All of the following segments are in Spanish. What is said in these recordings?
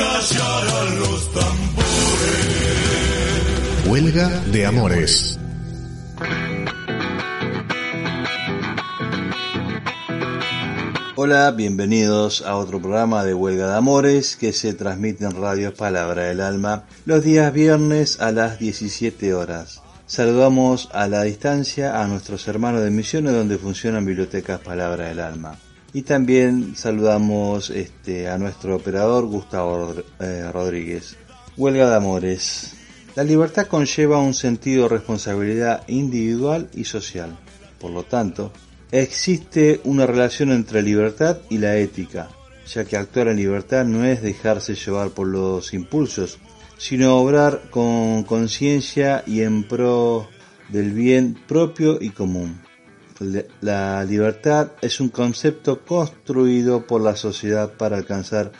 hacer callar a los tambores. Huelga de Amores. Hola, bienvenidos a otro programa de Huelga de Amores que se transmite en Radio Palabra del Alma los días viernes a las 17 horas. Saludamos a la distancia a nuestros hermanos de Misiones donde funcionan bibliotecas Palabra del Alma. Y también saludamos este, a nuestro operador Gustavo eh, Rodríguez. Huelga de Amores. La libertad conlleva un sentido de responsabilidad individual y social. Por lo tanto, existe una relación entre libertad y la ética, ya que actuar en libertad no es dejarse llevar por los impulsos, sino obrar con conciencia y en pro del bien propio y común. La libertad es un concepto construido por la sociedad para alcanzar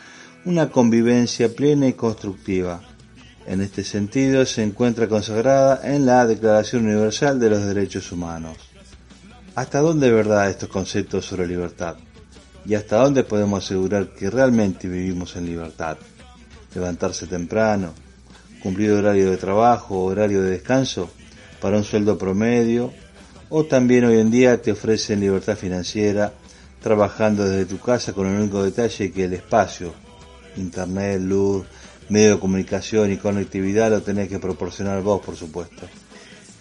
una convivencia plena y constructiva. En este sentido se encuentra consagrada en la Declaración Universal de los Derechos Humanos. ¿Hasta dónde es verdad estos conceptos sobre libertad? ¿Y hasta dónde podemos asegurar que realmente vivimos en libertad? Levantarse temprano, cumplir horario de trabajo, horario de descanso, para un sueldo promedio, o también hoy en día te ofrecen libertad financiera trabajando desde tu casa con el único detalle que el espacio, internet, luz, medio de comunicación y conectividad lo tenés que proporcionar vos, por supuesto.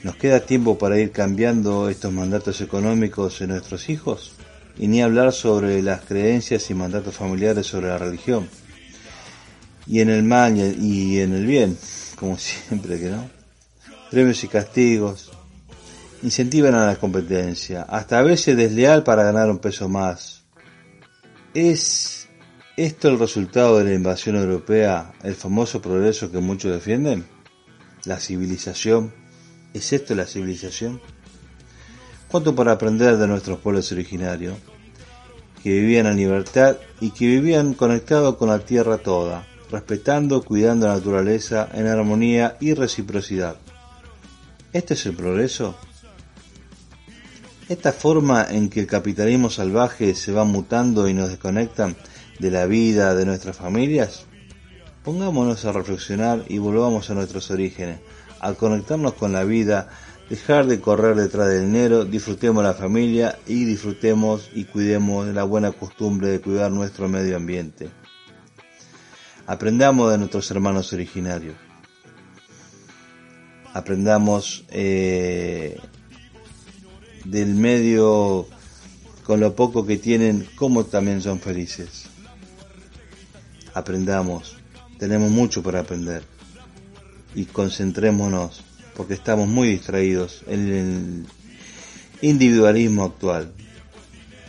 ¿Nos queda tiempo para ir cambiando estos mandatos económicos en nuestros hijos? Y ni hablar sobre las creencias y mandatos familiares sobre la religión. Y en el mal y en el bien, como siempre que no. Premios y castigos, incentivan a la competencia, hasta a veces desleal para ganar un peso más. ¿Es esto el resultado de la invasión europea, el famoso progreso que muchos defienden? ¿La civilización? ¿Es esto la civilización? ¿Cuánto para aprender de nuestros pueblos originarios, que vivían en libertad y que vivían conectados con la tierra toda, respetando, cuidando la naturaleza en armonía y reciprocidad? ¿Este es el progreso? Esta forma en que el capitalismo salvaje se va mutando y nos desconectan de la vida de nuestras familias? Pongámonos a reflexionar y volvamos a nuestros orígenes, a conectarnos con la vida, dejar de correr detrás del dinero, disfrutemos la familia y disfrutemos y cuidemos la buena costumbre de cuidar nuestro medio ambiente. Aprendamos de nuestros hermanos originarios. Aprendamos eh, del medio con lo poco que tienen, cómo también son felices. Aprendamos, tenemos mucho para aprender y concentrémonos porque estamos muy distraídos en el individualismo actual,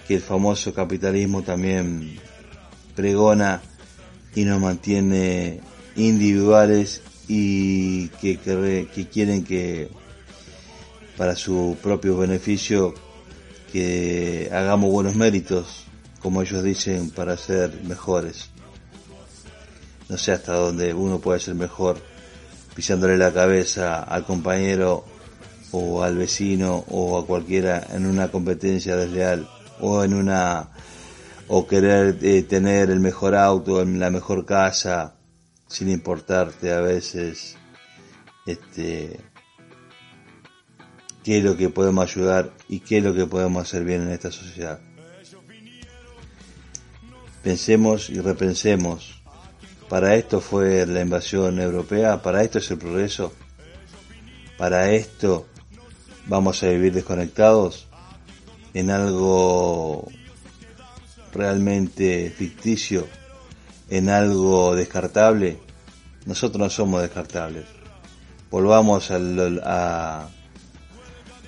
que el famoso capitalismo también pregona y nos mantiene individuales y que, quieren que para su propio beneficio que hagamos buenos méritos, como ellos dicen, para ser mejores. No sé hasta dónde uno puede ser mejor pisándole la cabeza al compañero o al vecino o a cualquiera en una competencia desleal o en una o querer eh, tener el mejor auto en la mejor casa sin importarte a veces este qué es lo que podemos ayudar y qué es lo que podemos hacer bien en esta sociedad. Pensemos y repensemos. Para esto fue la invasión europea, para esto es el progreso, para esto vamos a vivir desconectados en algo realmente ficticio, en algo descartable. Nosotros no somos descartables. Volvamos a,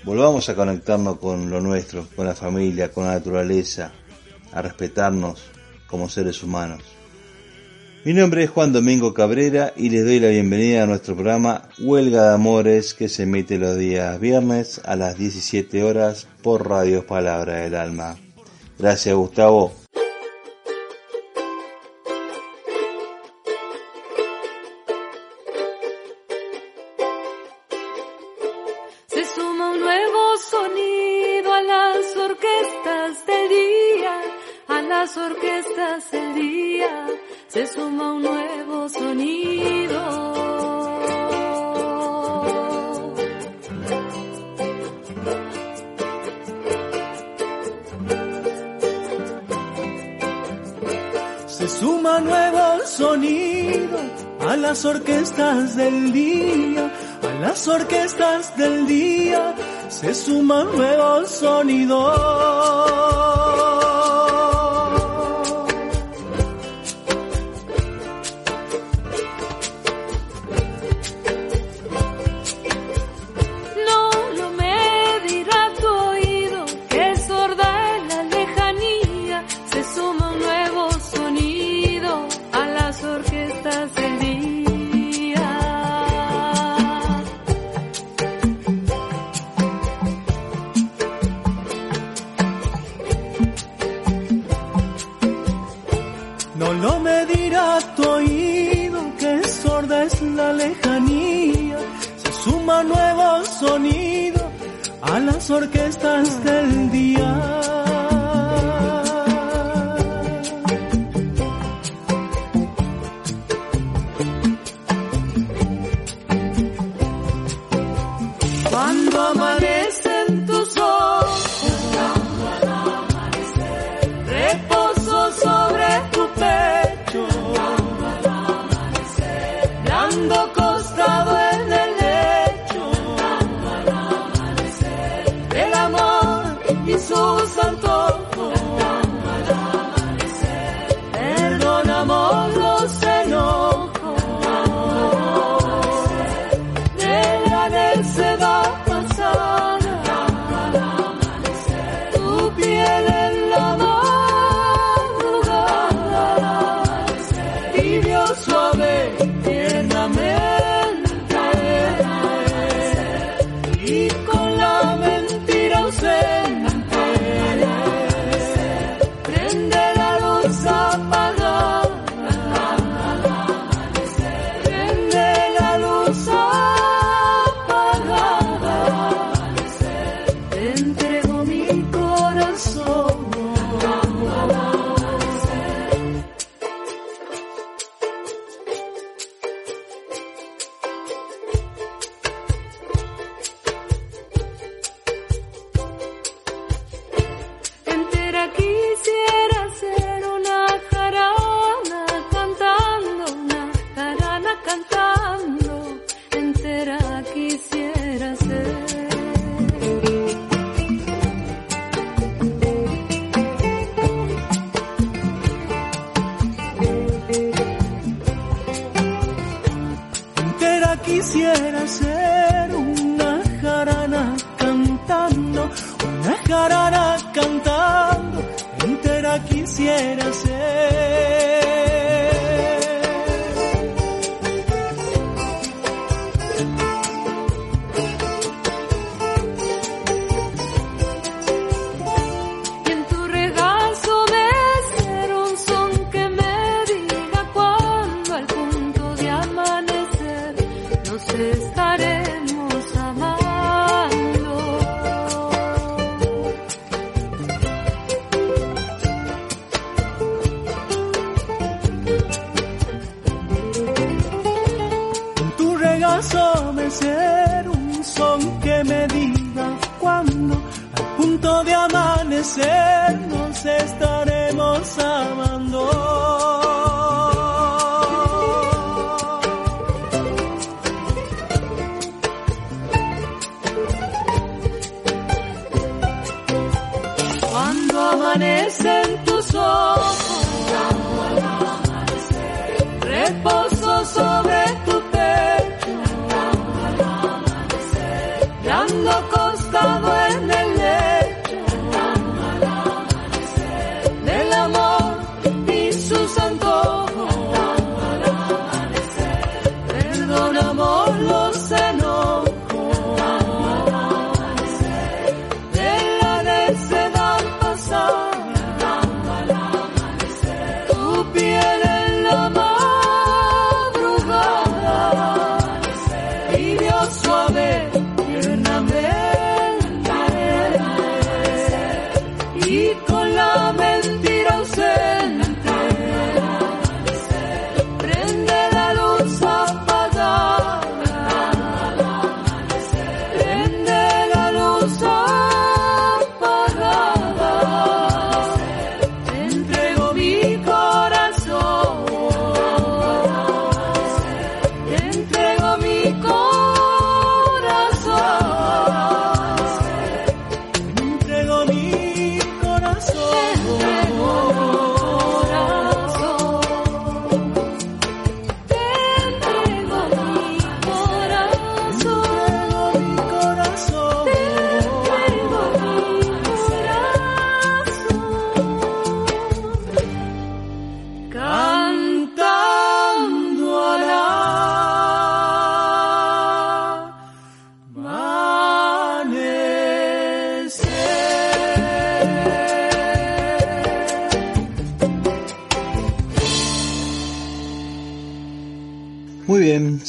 Volvamos a conectarnos con lo nuestro, con la familia, con la naturaleza, a respetarnos como seres humanos. Mi nombre es Juan Domingo Cabrera y les doy la bienvenida a nuestro programa Huelga de Amores que se emite los días viernes a las 17 horas por Radio Palabra del Alma. Gracias Gustavo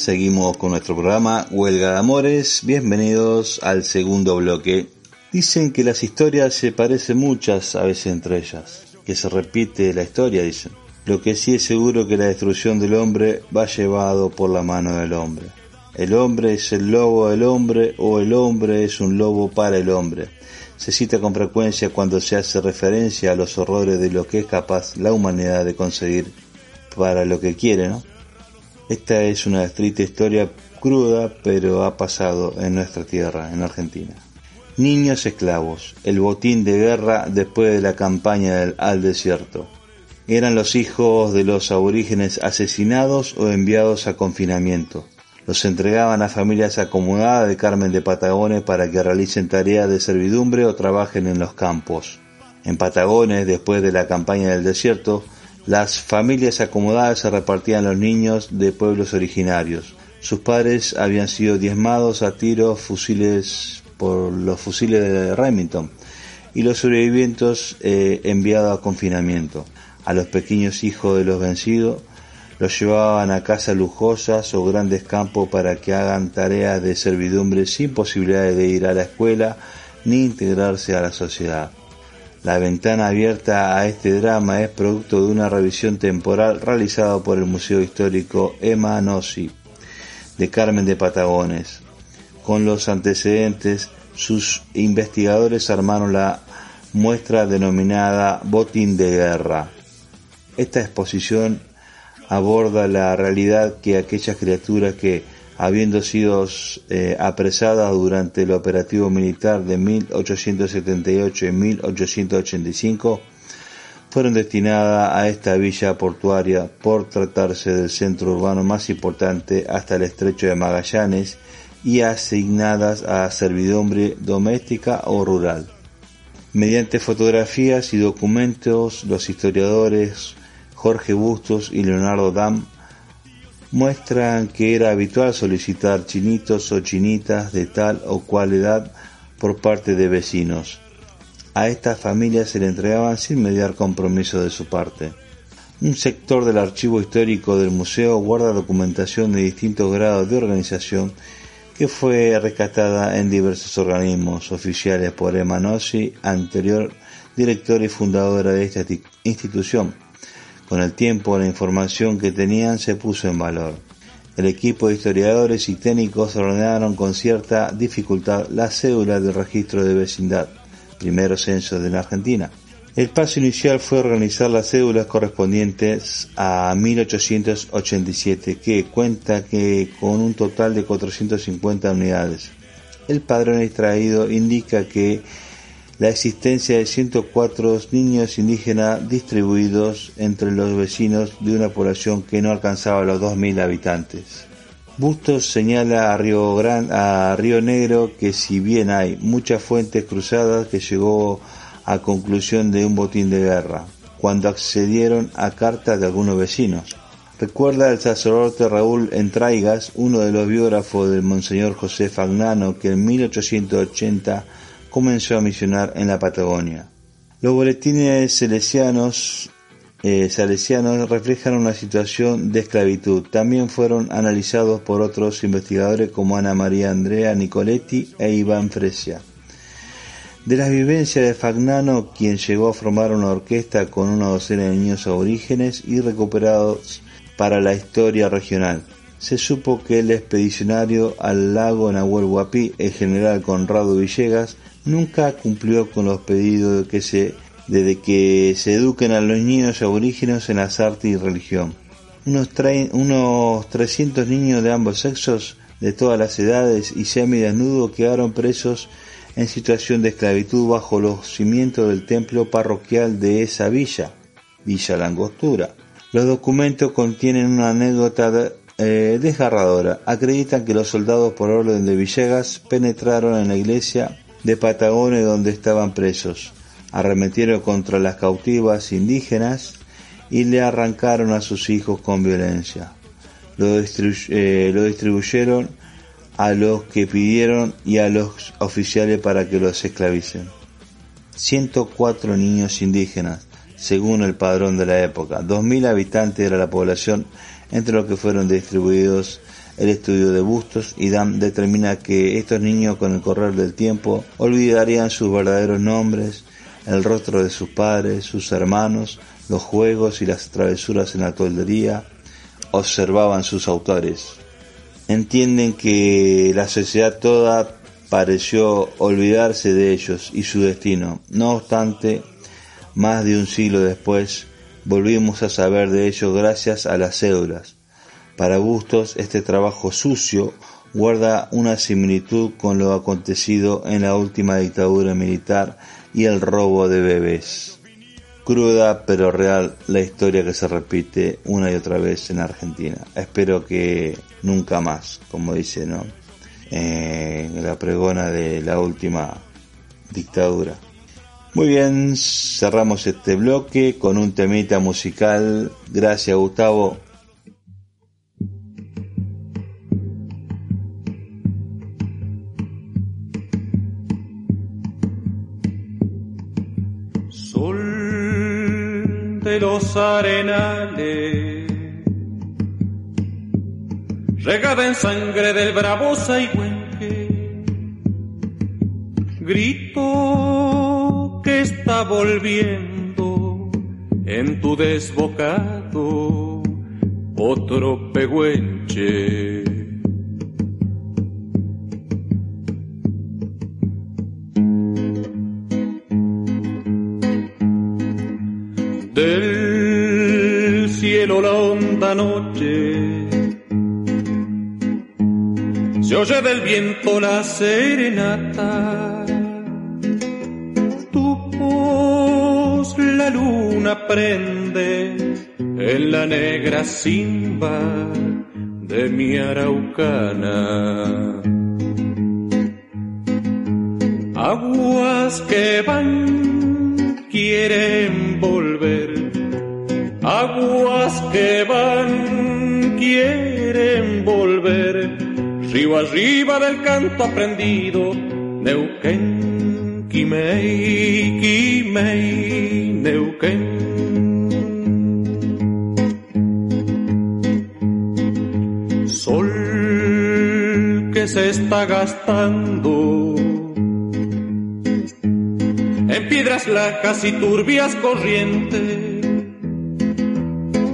seguimos con nuestro programa Huelga de Amores. Bienvenidos al segundo bloque. Dicen que las historias se parecen muchas a veces entre ellas, que se repite la historia, dicen. Lo que sí es seguro que la destrucción del hombre va llevado por la mano del hombre. El hombre es el lobo del hombre o el hombre es un lobo para el hombre. Se cita con frecuencia cuando se hace referencia a los horrores de lo que es capaz la humanidad de conseguir para lo que quiere, ¿no? Esta es una triste historia cruda, pero ha pasado en nuestra tierra, en Argentina. Niños esclavos, el botín de guerra después de la campaña del, al desierto. Eran los hijos de los aborígenes asesinados o enviados a confinamiento. Los entregaban a familias acomodadas de Carmen de Patagones para que realicen tareas de servidumbre o trabajen en los campos. En Patagones, después de la campaña del desierto, las familias acomodadas se repartían los niños de pueblos originarios. Sus padres habían sido diezmados a tiros fusiles por los fusiles de Remington y los sobrevivientes eh, enviados a confinamiento. A los pequeños hijos de los vencidos los llevaban a casas lujosas o grandes campos para que hagan tareas de servidumbre sin posibilidad de ir a la escuela ni integrarse a la sociedad. La ventana abierta a este drama es producto de una revisión temporal realizada por el Museo Histórico Emma Nossi de Carmen de Patagones. Con los antecedentes, sus investigadores armaron la muestra denominada Botín de Guerra. Esta exposición aborda la realidad que aquellas criaturas que, habiendo sido eh, apresadas durante el operativo militar de 1878 y 1885, fueron destinadas a esta villa portuaria por tratarse del centro urbano más importante hasta el estrecho de Magallanes y asignadas a servidumbre doméstica o rural. Mediante fotografías y documentos, los historiadores Jorge Bustos y Leonardo Dam muestran que era habitual solicitar chinitos o chinitas de tal o cual edad por parte de vecinos. A estas familias se le entregaban sin mediar compromiso de su parte. Un sector del archivo histórico del museo guarda documentación de distintos grados de organización que fue rescatada en diversos organismos oficiales por Emma Nossi, anterior directora y fundadora de esta institución con el tiempo la información que tenían se puso en valor. El equipo de historiadores y técnicos ordenaron con cierta dificultad la cédula del registro de vecindad, primero censo de la Argentina. El paso inicial fue organizar las cédulas correspondientes a 1887, que cuenta que con un total de 450 unidades. El padrón extraído indica que la existencia de 104 niños indígenas distribuidos entre los vecinos de una población que no alcanzaba los 2.000 habitantes. Bustos señala a Río, a Río Negro que si bien hay muchas fuentes cruzadas que llegó a conclusión de un botín de guerra, cuando accedieron a cartas de algunos vecinos. Recuerda el sacerdote Raúl Entraigas, uno de los biógrafos del Monseñor José Fagnano, que en 1880 comenzó a misionar en la Patagonia. Los boletines salesianos, eh, salesianos reflejan una situación de esclavitud. También fueron analizados por otros investigadores como Ana María Andrea Nicoletti e Iván Fresia. De las vivencias de Fagnano, quien llegó a formar una orquesta con una docena de niños aborígenes y recuperados para la historia regional. Se supo que el expedicionario al lago Nahuel Huapi, el general Conrado Villegas, nunca cumplió con los pedidos de que se, de que se eduquen a los niños aborígenes en las artes y religión. Unos, unos 300 niños de ambos sexos, de todas las edades y semidesnudos, quedaron presos en situación de esclavitud bajo los cimientos del templo parroquial de esa villa, Villa Langostura. Los documentos contienen una anécdota eh, desgarradora. Acreditan que los soldados por orden de Villegas penetraron en la iglesia de Patagones donde estaban presos. Arremetieron contra las cautivas indígenas y le arrancaron a sus hijos con violencia. Lo, eh, lo distribuyeron a los que pidieron y a los oficiales para que los esclavicen. 104 niños indígenas, según el padrón de la época. 2.000 habitantes era la población entre los que fueron distribuidos el estudio de Bustos y Dan determina que estos niños con el correr del tiempo olvidarían sus verdaderos nombres, el rostro de sus padres, sus hermanos, los juegos y las travesuras en la toldería, observaban sus autores. Entienden que la sociedad toda pareció olvidarse de ellos y su destino. No obstante, más de un siglo después, volvimos a saber de ellos gracias a las cédulas. Para Bustos, este trabajo sucio guarda una similitud con lo acontecido en la última dictadura militar y el robo de bebés. Cruda pero real la historia que se repite una y otra vez en Argentina. Espero que nunca más, como dice, ¿no? Eh, la pregona de la última dictadura. Muy bien, cerramos este bloque con un temita musical. Gracias Gustavo. Los arenales, regada en sangre del bravo Saigüenque, grito que está volviendo en tu desbocado otro pehuenche. La noche se oye del viento la serenata. Tu voz la luna prende en la negra simba de mi araucana. Aguas que van quieren aguas que van quieren volver, río arriba del canto aprendido, Neuquén, Quimei, Quimei, Neuquén. Sol que se está gastando en piedras lajas y turbias corrientes.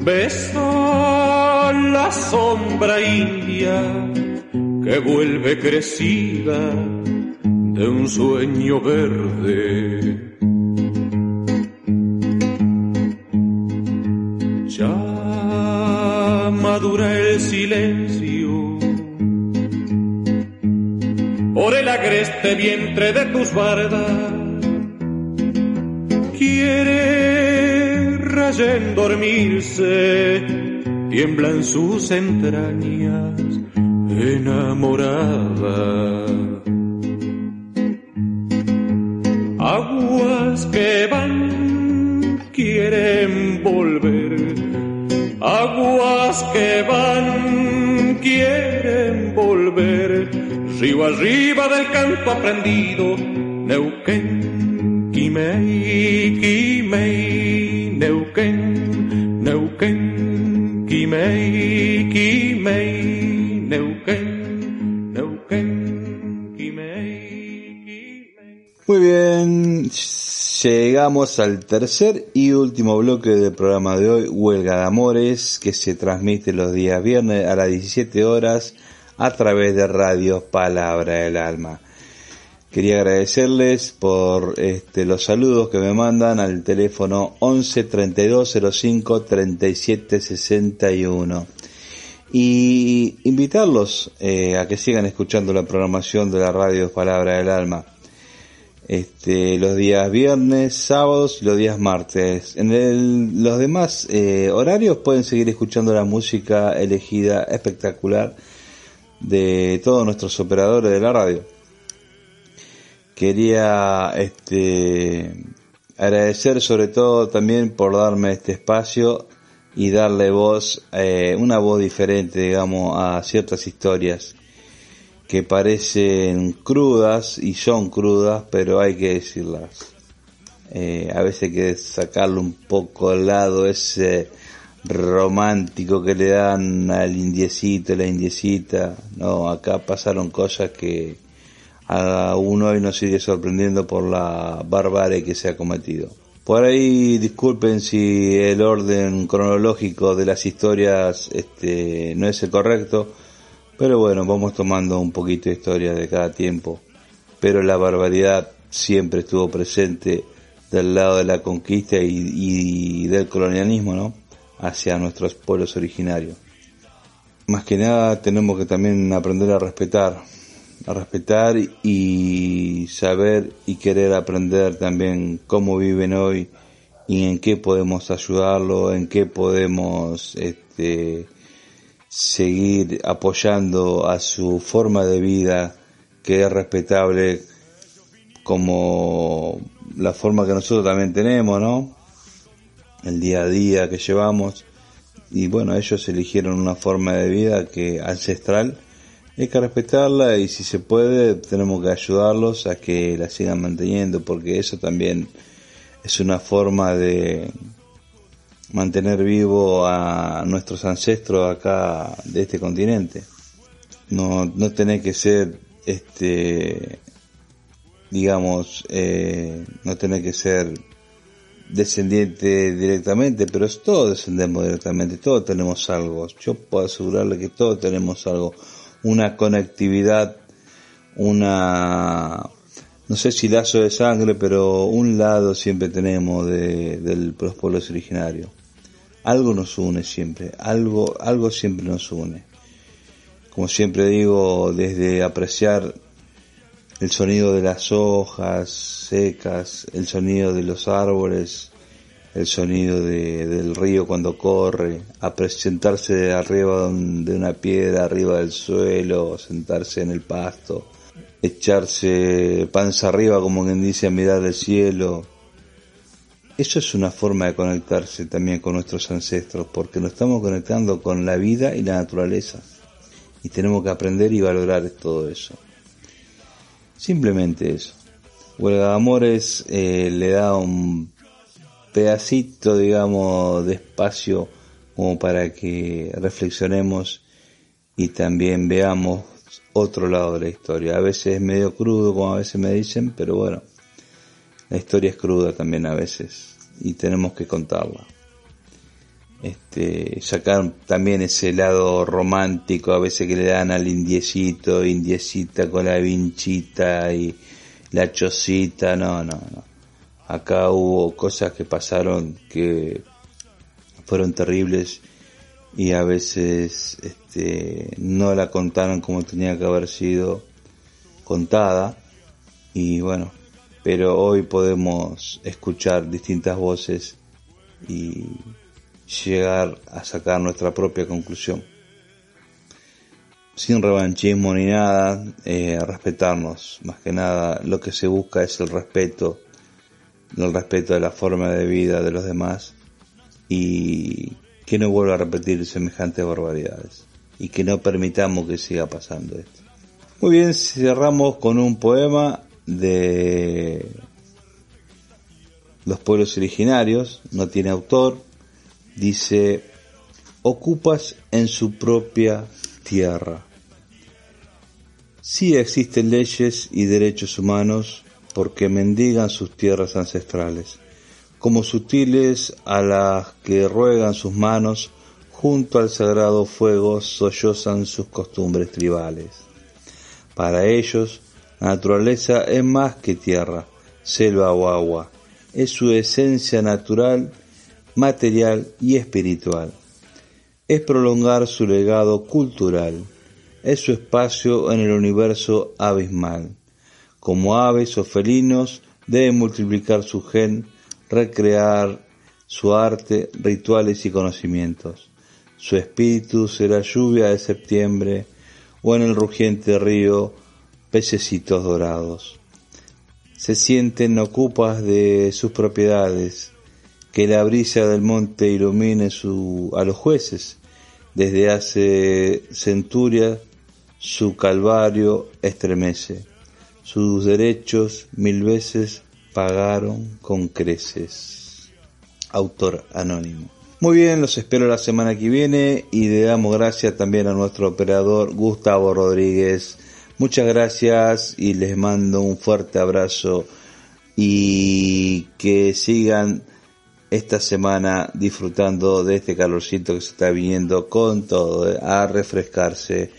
Besa la sombra india que vuelve crecida de un sueño verde. Ya madura el silencio por el agreste vientre de tus bardas quiere rayen dormirse, tiembla en sus entrañas enamorada. Aguas que van quieren volver, aguas que van quieren volver, río arriba del canto aprendido, Neuquén. Quimei, Quimei, llegamos al tercer y último bloque del programa de hoy, Huelga de Amores, que se transmite los días viernes a las 17 horas a través de Radio Palabra del Alma. Quería agradecerles por este, los saludos que me mandan al teléfono 11 32 05 37 61 y invitarlos eh, a que sigan escuchando la programación de la radio Palabra del Alma. Este, los días viernes, sábados y los días martes. En el- los demás eh, horarios pueden seguir escuchando la música elegida espectacular de todos nuestros operadores de la radio quería este agradecer sobre todo también por darme este espacio y darle voz eh, una voz diferente digamos a ciertas historias que parecen crudas y son crudas pero hay que decirlas Eh, a veces hay que sacarle un poco al lado ese romántico que le dan al indiecito, la indiecita. No, acá pasaron cosas que a uno hoy nos sigue sorprendiendo por la barbarie que se ha cometido. Por ahí disculpen si el orden cronológico de las historias este, no es el correcto, pero bueno, vamos tomando un poquito de historia de cada tiempo. Pero la barbaridad siempre estuvo presente del lado de la conquista y, y del colonialismo, ¿no? Hacia nuestros pueblos originarios. Más que nada tenemos que también aprender a respetar, a respetar y saber y querer aprender también cómo viven hoy y en qué podemos ayudarlo, en qué podemos este, seguir apoyando a su forma de vida que es respetable como la forma que nosotros también tenemos, ¿no? El día a día que llevamos y bueno, ellos eligieron una forma de vida que ancestral hay que respetarla y si se puede tenemos que ayudarlos a que la sigan manteniendo porque eso también es una forma de mantener vivo a nuestros ancestros acá de este continente. No, no tener que ser, este, digamos, eh, no tener que ser descendiente directamente, pero todos descendemos directamente, todos tenemos algo. Yo puedo asegurarle que todos tenemos algo una conectividad, una, no sé si lazo de sangre, pero un lado siempre tenemos de, del, los pueblos originarios. Algo nos une siempre, algo, algo siempre nos une. Como siempre digo, desde apreciar el sonido de las hojas secas, el sonido de los árboles, el sonido de, del río cuando corre, a presentarse arriba de una piedra, arriba del suelo, sentarse en el pasto, echarse panza arriba como quien dice mirar el cielo. Eso es una forma de conectarse también con nuestros ancestros, porque nos estamos conectando con la vida y la naturaleza. Y tenemos que aprender y valorar todo eso. Simplemente eso. Huelga de Amores eh, le da un pedacito, digamos, de espacio como para que reflexionemos y también veamos otro lado de la historia. A veces es medio crudo, como a veces me dicen, pero bueno, la historia es cruda también a veces y tenemos que contarla. Este, sacar también ese lado romántico a veces que le dan al indiecito, indiecita con la vinchita y la chocita, no, no, no. Acá hubo cosas que pasaron que fueron terribles y a veces este, no la contaron como tenía que haber sido contada. Y bueno, pero hoy podemos escuchar distintas voces y llegar a sacar nuestra propia conclusión. Sin revanchismo ni nada, eh, respetarnos, más que nada lo que se busca es el respeto el respeto de la forma de vida de los demás y que no vuelva a repetir semejantes barbaridades y que no permitamos que siga pasando esto. Muy bien, cerramos con un poema de los pueblos originarios, no tiene autor, dice, ocupas en su propia tierra. Sí existen leyes y derechos humanos porque mendigan sus tierras ancestrales, como sutiles a las que ruegan sus manos, junto al sagrado fuego sollozan sus costumbres tribales. Para ellos, naturaleza es más que tierra, selva o agua, es su esencia natural, material y espiritual. Es prolongar su legado cultural, es su espacio en el universo abismal como aves o felinos, deben multiplicar su gen, recrear su arte, rituales y conocimientos. Su espíritu será lluvia de septiembre o en el rugiente río pececitos dorados. Se sienten ocupas de sus propiedades, que la brisa del monte ilumine su, a los jueces. Desde hace centurias su calvario estremece sus derechos mil veces pagaron con creces. Autor anónimo. Muy bien, los espero la semana que viene y le damos gracias también a nuestro operador Gustavo Rodríguez. Muchas gracias y les mando un fuerte abrazo y que sigan esta semana disfrutando de este calorcito que se está viniendo con todo, eh, a refrescarse.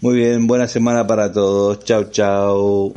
Muy bien, buena semana para todos. Chao, chao.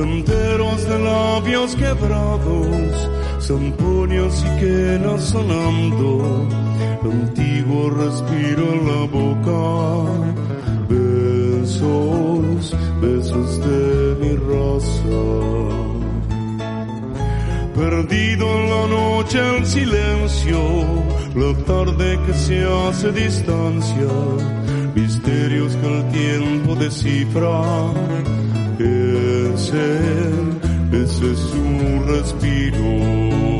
canteros de labios quebrados, zampoñas y quenas sonando, antiguo respiro en la boca, besos, besos de mi raza. Perdido en la noche el silencio, la tarde que se hace distancia, misterios que el tiempo descifra ese, ese es su respiro.